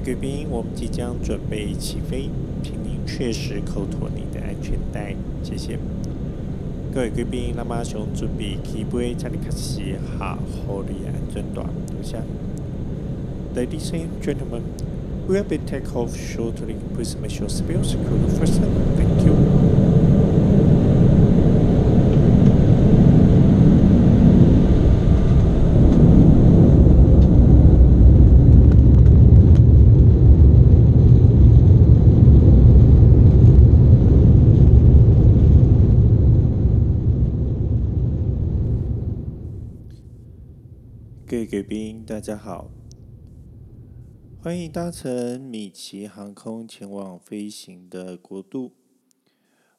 贵宾，我们即将准备起飞，请您确实扣妥您的安全带，谢谢。各位贵宾，那么熊准备起飞，请你开始哈好的安全带，留下。Ladies and gentlemen, we will be take off shortly. Please make sure seatbelt secure first. 各位贵宾，大家好，欢迎搭乘米奇航空前往飞行的国度。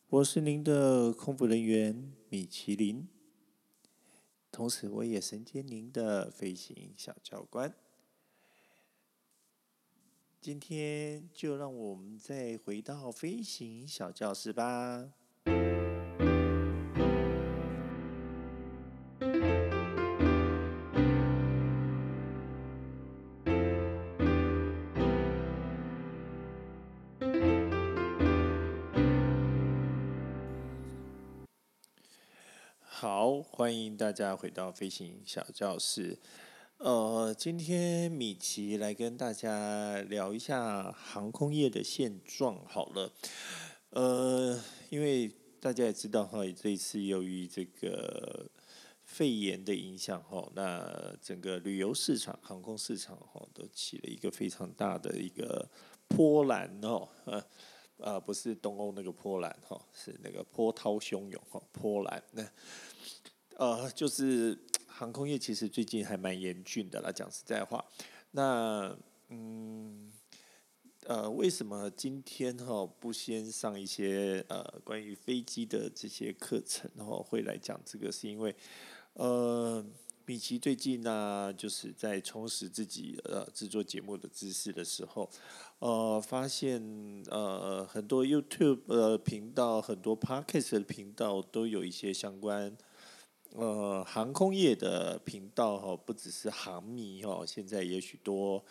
我是您的空服人员米其林，同时我也身兼您的飞行小教官。今天就让我们再回到飞行小教室吧。大家回到飞行小教室。呃，今天米奇来跟大家聊一下航空业的现状。好了，呃，因为大家也知道哈，这一次由于这个肺炎的影响哈，那整个旅游市场、航空市场哈，都起了一个非常大的一个波澜哦。呃呃，不是东欧那个波兰哈，是那个波涛汹涌哈，波兰那。呃，就是 航空业其实最近还蛮严峻的啦，讲实在话。那嗯，呃，为什么今天哈不先上一些呃关于飞机的这些课程，然后会来讲这个？是因为呃，米奇最近呢，就是在充实自己呃制作节目的知识的时候，呃，发现呃很多 YouTube 呃频道，很多 Podcast 的频道都有一些相关。呃，航空业的频道哈，不只是航迷哈，现在也许多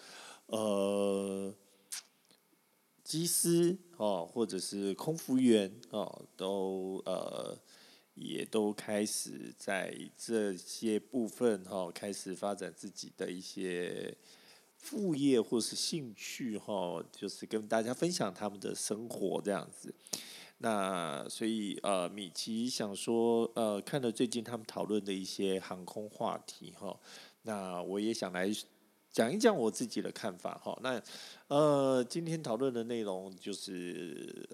呃机师哦，或者是空服员哦，都呃也都开始在这些部分哈，开始发展自己的一些副业或是兴趣哈，就是跟大家分享他们的生活这样子。那所以呃，米奇想说呃，看了最近他们讨论的一些航空话题哈，那我也想来讲一讲我自己的看法哈。那呃，今天讨论的内容就是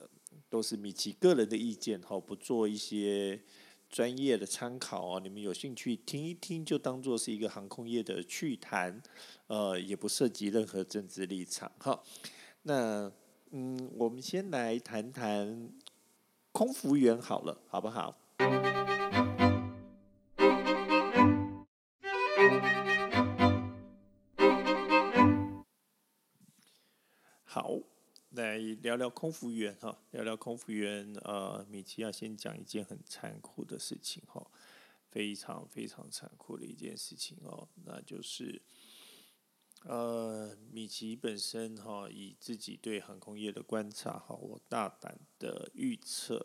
都是米奇个人的意见哈，不做一些专业的参考哦。你们有兴趣听一听，就当做是一个航空业的趣谈，呃，也不涉及任何政治立场哈。那嗯，我们先来谈谈。空服员好了，好不好？好，来聊聊空服员哈，聊聊空服员。呃，米奇要先讲一件很残酷的事情哈，非常非常残酷的一件事情哦，那就是。呃，米奇本身哈，以自己对航空业的观察哈，我大胆的预测，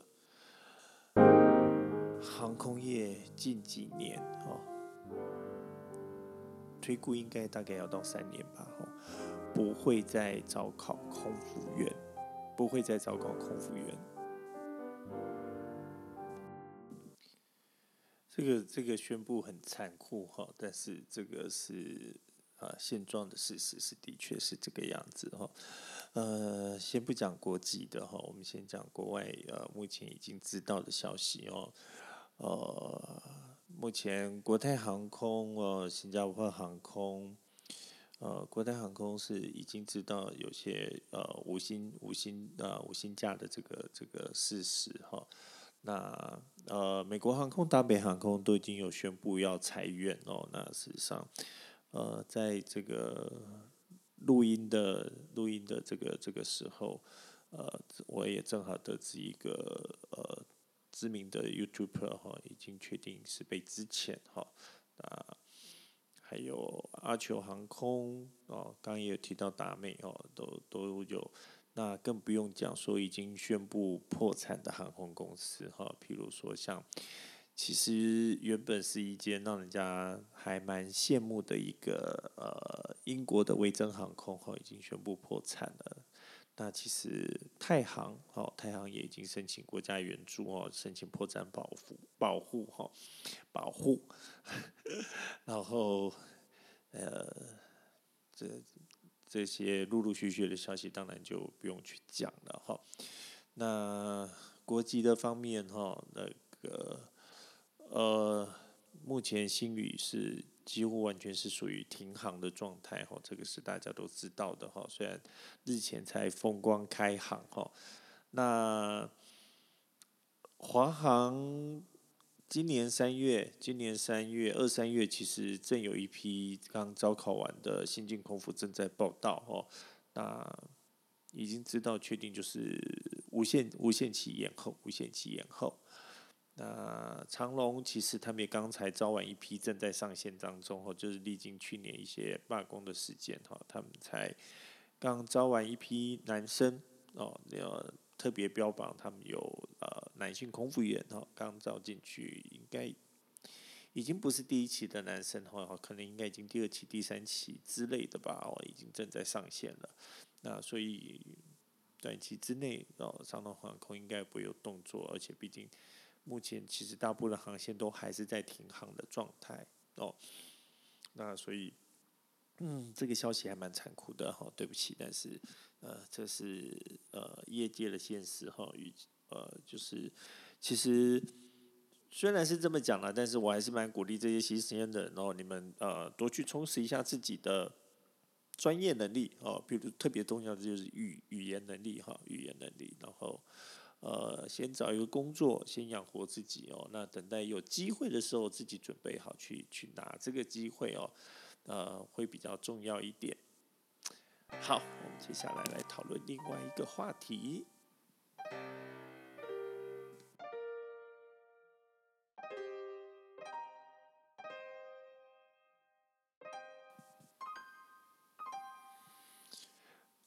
航空业近几年哈，推估应该大概要到三年吧哈，不会再招考空服员，不会再招考空服员。这个这个宣布很残酷哈，但是这个是。啊，现状的事实是的确是这个样子哈。呃，先不讲国际的哈，我们先讲国外呃，目前已经知道的消息哦。呃，目前国泰航空呃，新加坡航空呃，国泰航空是已经知道有些呃五星五星呃五星价的这个这个事实哈。那呃，美国航空、达美航空都已经有宣布要裁员哦。那事实上。呃，在这个录音的录音的这个这个时候，呃，我也正好得知一个呃知名的 YouTuber 哈，已经确定是被资遣哈，那还有阿酋航空哦，刚刚也有提到达美哦，都都有。那更不用讲说已经宣布破产的航空公司哈，譬如说像，其实原本是一间让人家还蛮羡慕的一个呃英国的维珍航空哈，已经宣布破产了。那其实太行哦，太行也已经申请国家援助哦，申请破产保护保护哈保护，然后呃这。这些陆陆续续的消息，当然就不用去讲了哈。那国籍的方面哈，那个呃，目前新宇是几乎完全是属于停航的状态哈，这个是大家都知道的哈。虽然日前才风光开航哈，那华航。今年三月，今年三月二三月，其实正有一批刚招考完的新进空服正在报道哦。那已经知道确定就是无限无限期延后，无限期延后。那长荣其实他们也刚才招完一批正在上线当中哦，就是历经去年一些罢工的事件哈，他们才刚招完一批男生哦，要。特别标榜他们有呃男性空服员哈，刚招进去，应该已经不是第一期的男生哈，可能应该已经第二期、第三期之类的吧，哦，已经正在上线了。那所以短期之内哦，长荣航空应该不会有动作，而且毕竟目前其实大部分航线都还是在停航的状态哦。那所以。嗯，这个消息还蛮残酷的哈，对不起，但是呃，这是呃业界的现实哈，与呃就是其实虽然是这么讲了，但是我还是蛮鼓励这些新实验的人哦，你们呃多去充实一下自己的专业能力哦，比如特别重要的就是语语言能力哈，语言能力，然后呃先找一个工作，先养活自己哦，那等待有机会的时候，自己准备好去去拿这个机会哦。呃，会比较重要一点。好，我们接下来来讨论另外一个话题。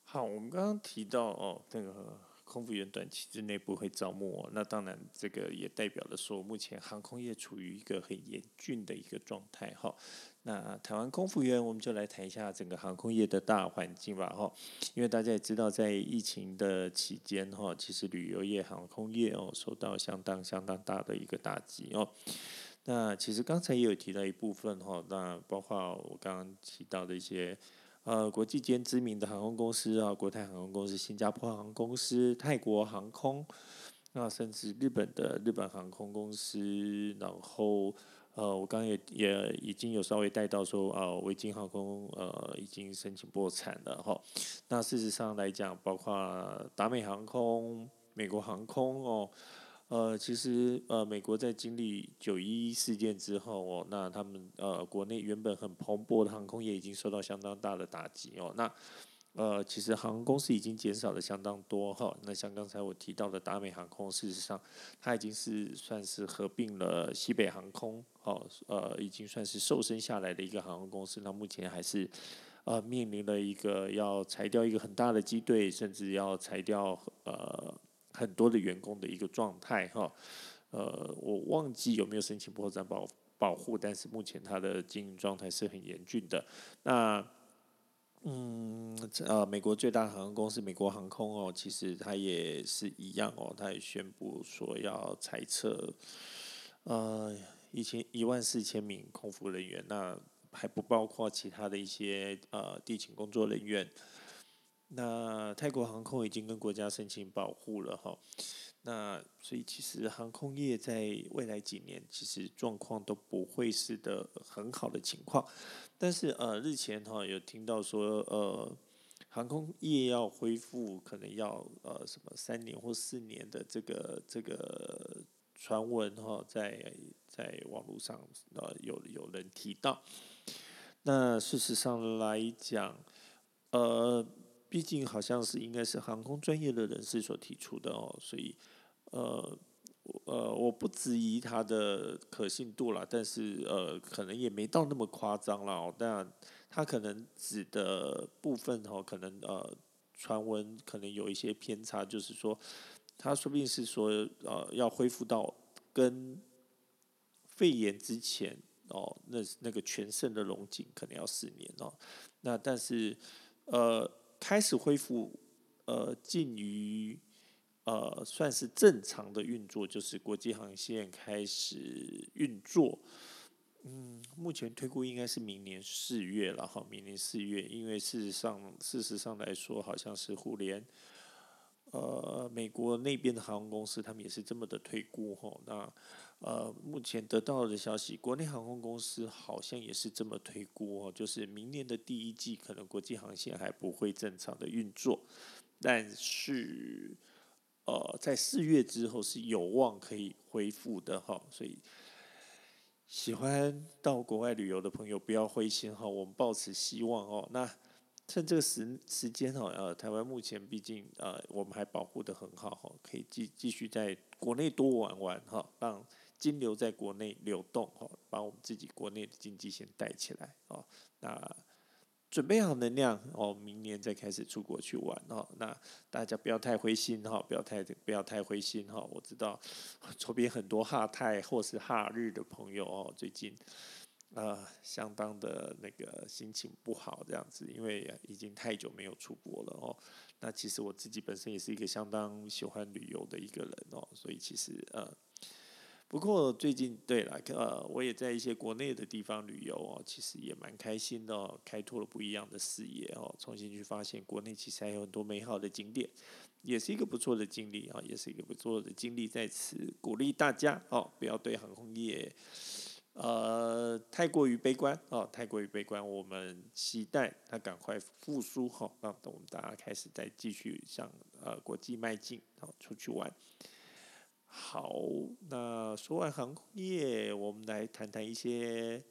好，我们刚刚提到哦，那个。空服员短期之内不会招募哦，那当然这个也代表了说，目前航空业处于一个很严峻的一个状态哈。那台湾空服员，我们就来谈一下整个航空业的大环境吧哈。因为大家也知道，在疫情的期间哈，其实旅游业、航空业哦受到相当相当大的一个打击哦。那其实刚才也有提到一部分哈，那包括我刚刚提到的一些。呃，国际间知名的航空公司啊，国泰航空公司、新加坡航空公司、泰国航空，那甚至日本的日本航空公司，然后呃，我刚也也已经有稍微带到说，啊、呃，维京航空呃已经申请破产了哈。那事实上来讲，包括达美航空、美国航空哦。呃其实呃，美国在经历九一一事件之后哦，那他们呃国内原本很蓬勃的航空业已经受到相当大的打击哦。那呃，其实航空公司已经减少了相当多哈、那像刚才我提到的达美航空，事实上它已经是算是合并了西北航空哦，呃，已经算是瘦身下来的一个航空公司。那目前还是呃面临了一个要裁掉一个很大的机队，甚至要裁掉呃。很多的员工的一个状态哈，呃，我忘记有没有申请破产保保护，但是目前它的经营状态是很严峻的。那，嗯，呃，美国最大航空公司美国航空哦，其实它也是一样哦，它也宣布说要裁撤，呃，一千一万四千名空服人员，那还不包括其他的一些呃地勤工作人员。那泰国航空已经跟国家申请保护了哈，那所以其实航空业在未来几年其实状况都不会是的很好的情况，但是呃日前哈有听到说呃航空业要恢复可能要呃什么三年或四年的这个这个传闻哈在在网络上呃有有人提到，那事实上来讲呃。毕竟好像是应该是航空专业的人士所提出的哦，所以呃呃，我不质疑它的可信度啦，但是呃，可能也没到那么夸张啦。但它可能指的部分哦，可能呃，传闻可能有一些偏差，就是说，它说不定是说呃，要恢复到跟肺炎之前哦，那那个全盛的龙井可能要四年哦。那但是呃，开始恢复呃，近于。呃，算是正常的运作，就是国际航线开始运作。嗯，目前推估应该是明年四月了哈，明年四月，因为事实上，事实上来说，好像是互联，呃，美国那边的航空公司，他们也是这么的推估哈。那呃，目前得到的消息，国内航空公司好像也是这么推估哦，就是明年的第一季可能国际航线还不会正常的运作，但是。呃，在四月之后是有望可以恢复的哈，所以喜欢到国外旅游的朋友不要灰心哈，我们抱持希望哦。那趁这个时时间哦，呃，台湾目前毕竟呃，我们还保护得很好哈，可以继继续在国内多玩玩哈，让金流在国内流动哦，把我们自己国内的经济先带起来哦，那。准备好能量哦，明年再开始出国去玩哦。那大家不要太灰心哈，不要太不要太灰心哈。我知道周边很多哈泰或是哈日的朋友哦，最近呃相当的那个心情不好这样子，因为已经太久没有出国了哦。那其实我自己本身也是一个相当喜欢旅游的一个人哦，所以其实呃。不过最近对了，呃，我也在一些国内的地方旅游哦，其实也蛮开心的哦，开拓了不一样的视野哦，重新去发现国内其实还有很多美好的景点，也是一个不错的经历啊，也是一个不错的经历。在此鼓励大家哦，不要对航空业呃太过于悲观哦，太过于悲观。我们期待它赶快复苏哈，让我们大家开始再继续向呃国际迈进，好出去玩。好，那说完航空业，我们来谈谈一些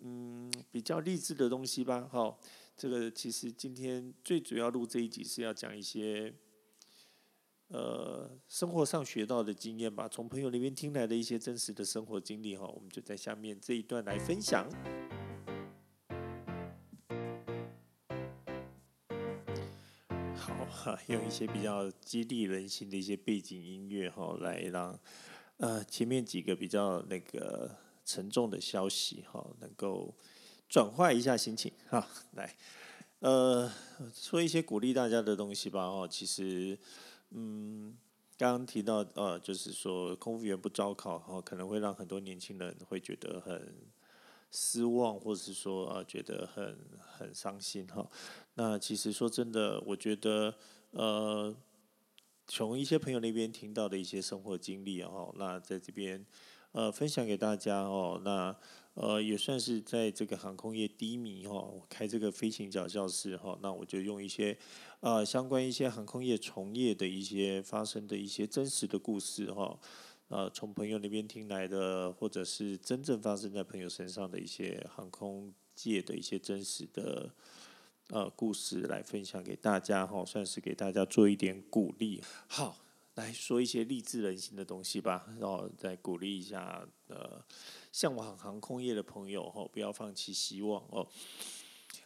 嗯比较励志的东西吧。好，这个其实今天最主要录这一集是要讲一些呃生活上学到的经验吧，从朋友那边听来的一些真实的生活经历哈，我们就在下面这一段来分享。用一些比较激励人心的一些背景音乐哈，来让呃前面几个比较那个沉重的消息哈，能够转换一下心情哈。来，呃，说一些鼓励大家的东西吧哦。其实，嗯，刚刚提到呃，就是说空服员不招考哈，可能会让很多年轻人会觉得很失望，或是说呃觉得很很伤心哈。那其实说真的，我觉得。呃，从一些朋友那边听到的一些生活经历哦，那在这边呃分享给大家哦，那呃也算是在这个航空业低迷哦，开这个飞行脚教室哈，那我就用一些呃相关一些航空业从业的一些发生的一些真实的故事哈，呃从朋友那边听来的，或者是真正发生在朋友身上的一些航空界的一些真实的。呃，故事来分享给大家哈，算是给大家做一点鼓励。好，来说一些励志人心的东西吧，然后再鼓励一下呃，向往航空业的朋友哈，不要放弃希望哦。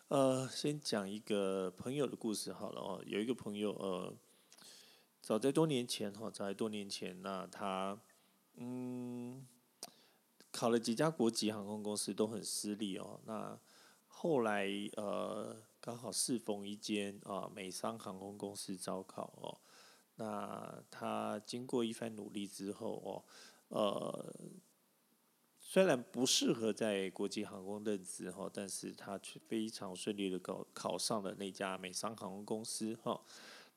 呃，先讲一个朋友的故事好了哦，有一个朋友呃，早在多年前哈，早在多年前，那他嗯，考了几家国际航空公司都很失利哦，那后来呃。刚好适逢一间啊美商航空公司招考哦，那他经过一番努力之后哦，呃，虽然不适合在国际航空任职哈，但是他却非常顺利的考考上了那家美商航空公司哈。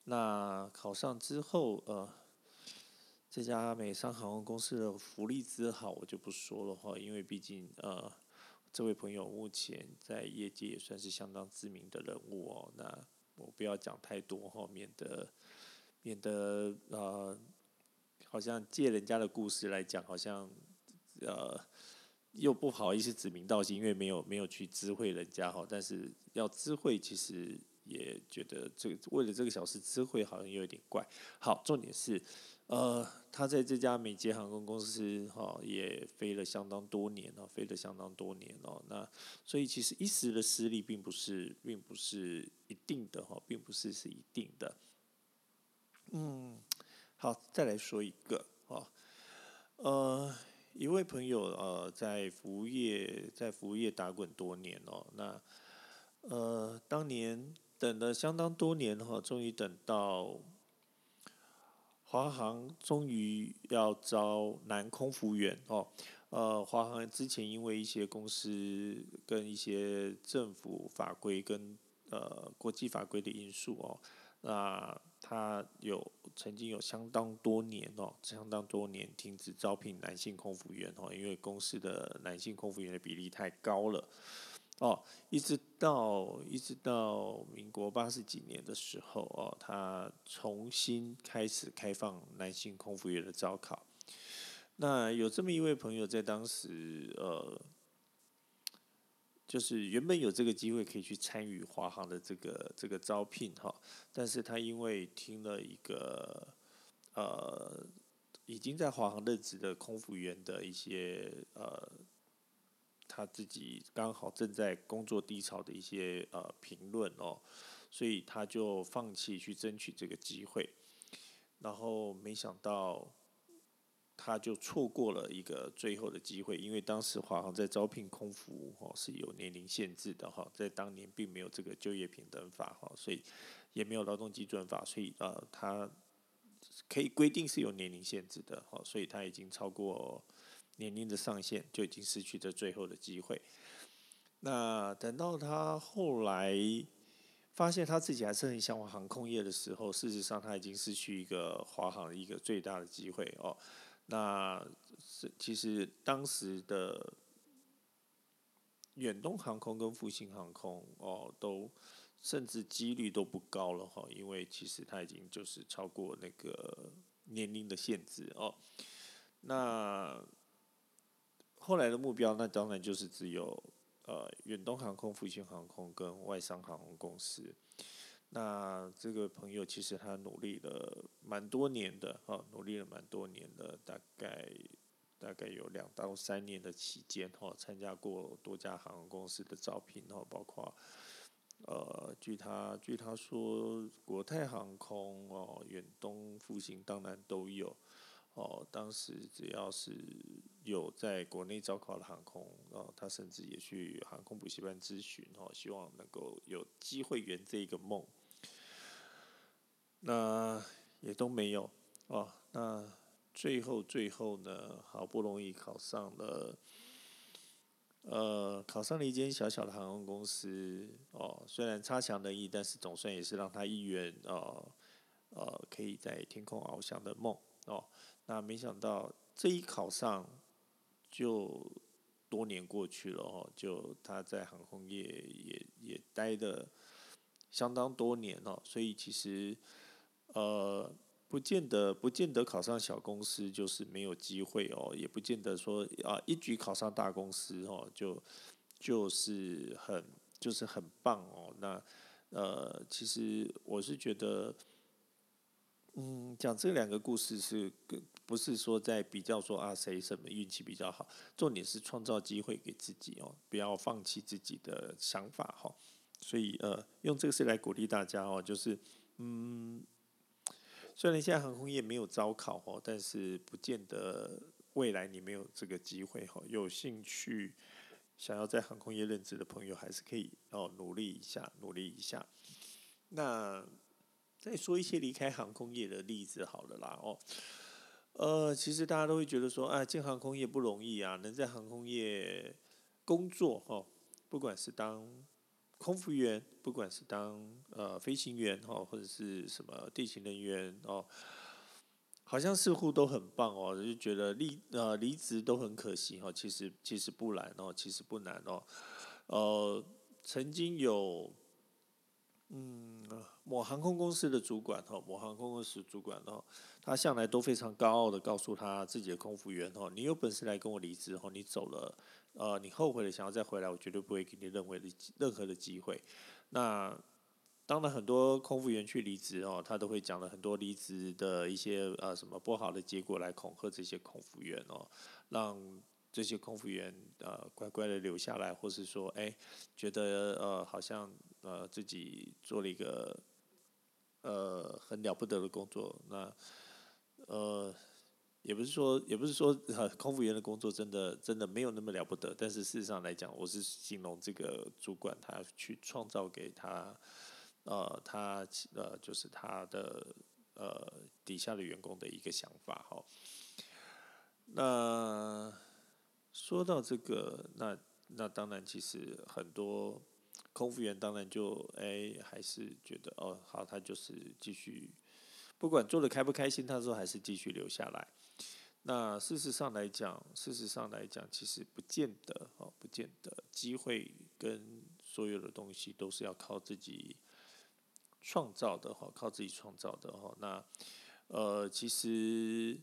那考上之后呃，这家美商航空公司的福利之好我就不说了哈，因为毕竟呃。这位朋友目前在业界也算是相当知名的人物哦。那我不要讲太多哈，免得免得呃，好像借人家的故事来讲，好像呃又不好意思指名道姓，因为没有没有去知会人家哈。但是要知会，其实也觉得这为了这个小事知会，好像又有点怪。好，重点是呃，他在这家美捷航空公司哈也飞了相当多年了，飞了相当多年哦。那所以其实一时的失利并不是，并不是一定的哈，并不是是一定的。嗯，好，再来说一个哈，呃，一位朋友呃在服务业在服务业打滚多年哦，那呃当年等了相当多年哈，终于等到。华航终于要招男空服员哦，呃，华航之前因为一些公司跟一些政府法规跟呃国际法规的因素哦，那他有曾经有相当多年哦，相当多年停止招聘男性空服员哦，因为公司的男性空服员的比例太高了。哦，一直到一直到民国八十几年的时候哦，他重新开始开放男性空服员的招考。那有这么一位朋友，在当时呃，就是原本有这个机会可以去参与华航的这个这个招聘哈，但是他因为听了一个呃，已经在华航任职的空服员的一些呃。他自己刚好正在工作低潮的一些呃评论哦，所以他就放弃去争取这个机会，然后没想到他就错过了一个最后的机会，因为当时华航在招聘空服哦是有年龄限制的哈，在当年并没有这个就业平等法哈，所以也没有劳动基准法，所以呃他可以规定是有年龄限制的哈，所以他已经超过。年龄的上限就已经失去这最后的机会。那等到他后来发现他自己还是很向往航空业的时候，事实上他已经失去一个华航的一个最大的机会哦。那是其实当时的远东航空跟复兴航空哦，都甚至几率都不高了哈，因为其实他已经就是超过那个年龄的限制哦。那后来的目标，那当然就是只有呃远东航空、复兴航空跟外商航空公司。那这个朋友其实他努力了蛮多年的，哈，努力了蛮多年的，大概大概有两到三年的期间，哈，参加过多家航空公司的招聘，哈，包括呃，据他据他说，国泰航空哦，远东、复兴当然都有。哦，当时只要是有在国内招考的航空，哦，他甚至也去航空补习班咨询，哦，希望能够有机会圆这一个梦。那也都没有，哦，那最后最后呢，好不容易考上了，呃，考上了一间小小的航空公司，哦，虽然差强人意，但是总算也是让他一圆，哦，呃，可以在天空翱翔的梦，哦。那没想到这一考上，就多年过去了哦，就他在航空业也也待的相当多年哦，所以其实呃不见得不见得考上小公司就是没有机会哦，也不见得说啊一举考上大公司哦就就是很就是很棒哦。那呃其实我是觉得。嗯，讲这两个故事是，不是说在比较说啊谁什么运气比较好，重点是创造机会给自己哦，不要放弃自己的想法哈。所以呃，用这个事来鼓励大家哦，就是嗯，虽然现在航空业没有招考哦，但是不见得未来你没有这个机会哈。有兴趣想要在航空业任职的朋友，还是可以哦努力一下，努力一下。那。再说一些离开航空业的例子好了啦哦，呃，其实大家都会觉得说，啊，进航空业不容易啊，能在航空业工作哦，不管是当空服员，不管是当呃飞行员哦，或者是什么地勤人员哦，好像似乎都很棒哦，就觉得离呃离职都很可惜哦，其实其实不难哦，其实不难哦，呃，曾经有。嗯，某航空公司的主管哈，某航空公司主管哦，他向来都非常高傲的告诉他自己的空服员哦，你有本事来跟我离职哦，你走了，呃，你后悔了想要再回来，我绝对不会给你任何的任何的机会。那当然很多空服员去离职哦，他都会讲了很多离职的一些呃什么不好的结果来恐吓这些空服员哦，让这些空服员呃乖乖的留下来，或是说哎觉得呃好像呃自己做了一个呃很了不得的工作，那呃。也不是说，也不是说，呃 空服员的工作真的真的没有那么了不得。但是事实上来讲，我是形容这个主管他去创造给他，呃，他呃就是他的呃底下的员工的一个想法哈。那说到这个，那那当然其实很多空服员当然就哎还是觉得哦好，他就是继续不管做的开不开心，他说还是继续留下来。那事实上来讲，事实上来讲，其实不见得哦，不见得机会跟所有的东西都是要靠自己创造的哈，靠自己创造的哈。那呃，其实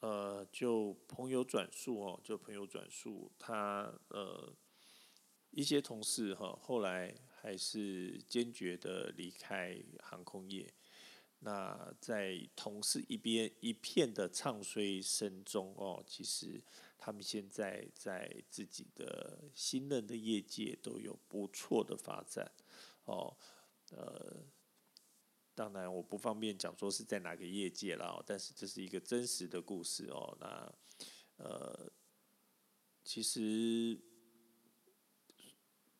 呃，就朋友转述哦，就朋友转述，他呃一些同事哈，后来还是坚决的离开航空业。那在同事一边一片的唱衰声中哦，其实他们现在在自己的新任的业界都有不错的发展哦。呃，当然我不方便讲说是在哪个业界了，但是这是一个真实的故事哦。那呃，其实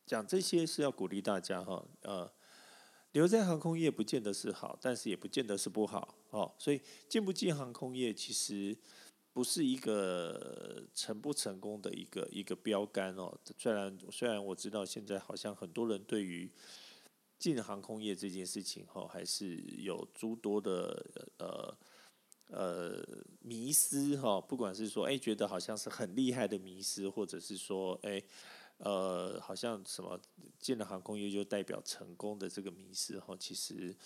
讲这些是要鼓励大家哈，呃。留在航空业不见得是好，但是也不见得是不好哦。所以进不进航空业其实不是一个成不成功的一个一个标杆哦。虽然虽然我知道现在好像很多人对于进航空业这件事情哈，还是有诸多的呃呃迷思哈。不管是说哎觉得好像是很厉害的迷思，或者是说哎。呃，好像什么进了航空业就代表成功的这个迷思哈，其实，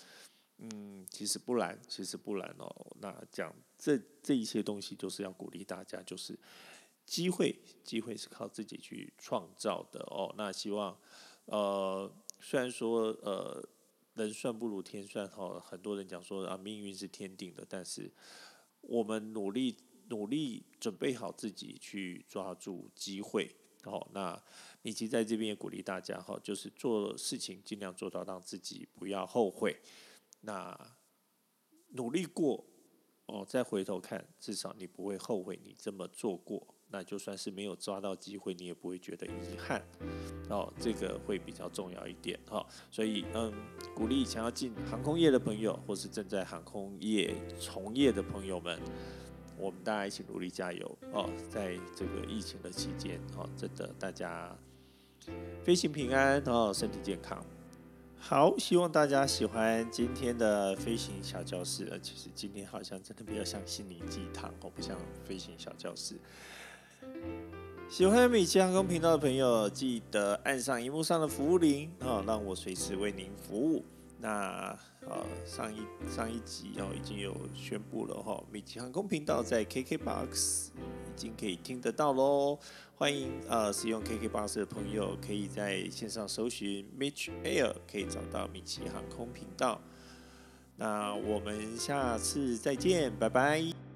嗯，其实不然，其实不然哦。那讲这这一些东西，都是要鼓励大家，就是机会，机会是靠自己去创造的哦。那希望，呃，虽然说呃人算不如天算哈，很多人讲说啊命运是天定的，但是我们努力努力准备好自己去抓住机会。好，那米奇在这边也鼓励大家哈，就是做事情尽量做到让自己不要后悔。那努力过哦，再回头看，至少你不会后悔你这么做过。那就算是没有抓到机会，你也不会觉得遗憾。哦，这个会比较重要一点哈。所以嗯，鼓励想要进航空业的朋友，或是正在航空业从业的朋友们。我们大家一起努力加油哦！在这个疫情的期间哦，真的大家飞行平安哦，身体健康。好，希望大家喜欢今天的飞行小教室。呃，其实今天好像真的比较像心灵鸡汤哦，不像飞行小教室。喜欢米奇航空频道的朋友，记得按上荧幕上的服务铃哦，让我随时为您服务。那呃上一上一集哦已经有宣布了哈，米奇航空频道在 KKBOX 已经可以听得到喽。欢迎呃使用 KKBOX 的朋友可以在线上搜寻 Mitch Air，可以找到米奇航空频道。那我们下次再见，拜拜。